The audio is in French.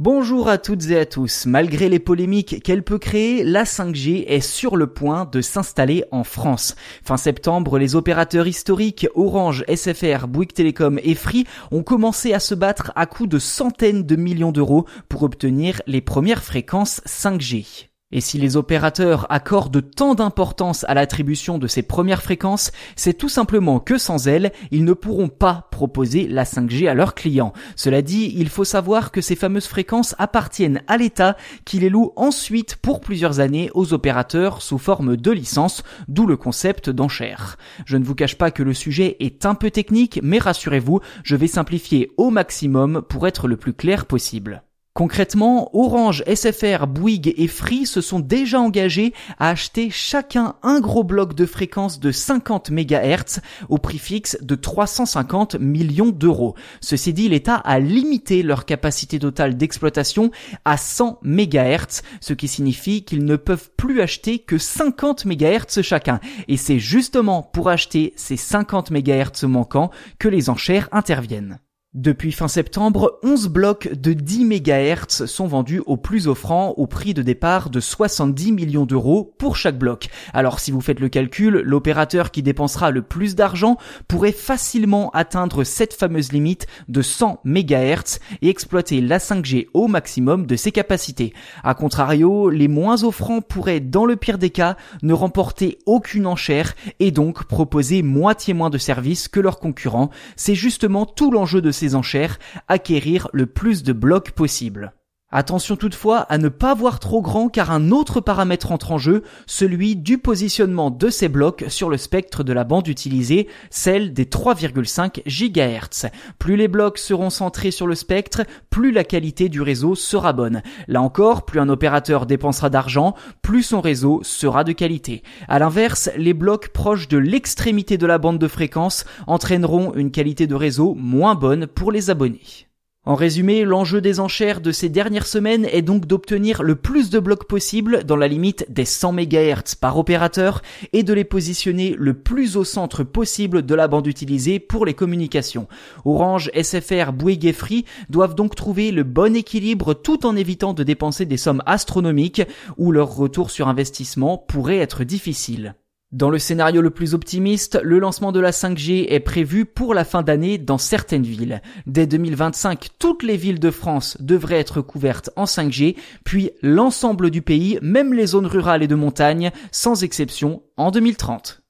Bonjour à toutes et à tous. Malgré les polémiques qu'elle peut créer, la 5G est sur le point de s'installer en France. Fin septembre, les opérateurs historiques Orange, SFR, Bouygues Télécom et Free ont commencé à se battre à coups de centaines de millions d'euros pour obtenir les premières fréquences 5G. Et si les opérateurs accordent tant d'importance à l'attribution de ces premières fréquences, c'est tout simplement que sans elles, ils ne pourront pas proposer la 5G à leurs clients. Cela dit, il faut savoir que ces fameuses fréquences appartiennent à l'État qui les loue ensuite pour plusieurs années aux opérateurs sous forme de licence, d'où le concept d'enchère. Je ne vous cache pas que le sujet est un peu technique, mais rassurez-vous, je vais simplifier au maximum pour être le plus clair possible. Concrètement, Orange, SFR, Bouygues et Free se sont déjà engagés à acheter chacun un gros bloc de fréquence de 50 MHz au prix fixe de 350 millions d'euros. Ceci dit, l'État a limité leur capacité totale d'exploitation à 100 MHz, ce qui signifie qu'ils ne peuvent plus acheter que 50 MHz chacun. Et c'est justement pour acheter ces 50 MHz manquants que les enchères interviennent. Depuis fin septembre, 11 blocs de 10 MHz sont vendus au plus offrant au prix de départ de 70 millions d'euros pour chaque bloc. Alors si vous faites le calcul, l'opérateur qui dépensera le plus d'argent pourrait facilement atteindre cette fameuse limite de 100 MHz et exploiter la 5G au maximum de ses capacités. A contrario, les moins offrants pourraient dans le pire des cas ne remporter aucune enchère et donc proposer moitié moins de services que leurs concurrents. C'est justement tout l'enjeu de enchères, acquérir le plus de blocs possible. Attention toutefois à ne pas voir trop grand car un autre paramètre entre en jeu, celui du positionnement de ces blocs sur le spectre de la bande utilisée, celle des 3,5 GHz. Plus les blocs seront centrés sur le spectre, plus la qualité du réseau sera bonne. Là encore, plus un opérateur dépensera d'argent, plus son réseau sera de qualité. À l'inverse, les blocs proches de l'extrémité de la bande de fréquence entraîneront une qualité de réseau moins bonne pour les abonnés. En résumé, l'enjeu des enchères de ces dernières semaines est donc d'obtenir le plus de blocs possible dans la limite des 100 MHz par opérateur et de les positionner le plus au centre possible de la bande utilisée pour les communications. Orange, SFR, Bouygues Free doivent donc trouver le bon équilibre tout en évitant de dépenser des sommes astronomiques où leur retour sur investissement pourrait être difficile. Dans le scénario le plus optimiste, le lancement de la 5G est prévu pour la fin d'année dans certaines villes. Dès 2025, toutes les villes de France devraient être couvertes en 5G, puis l'ensemble du pays, même les zones rurales et de montagne, sans exception, en 2030.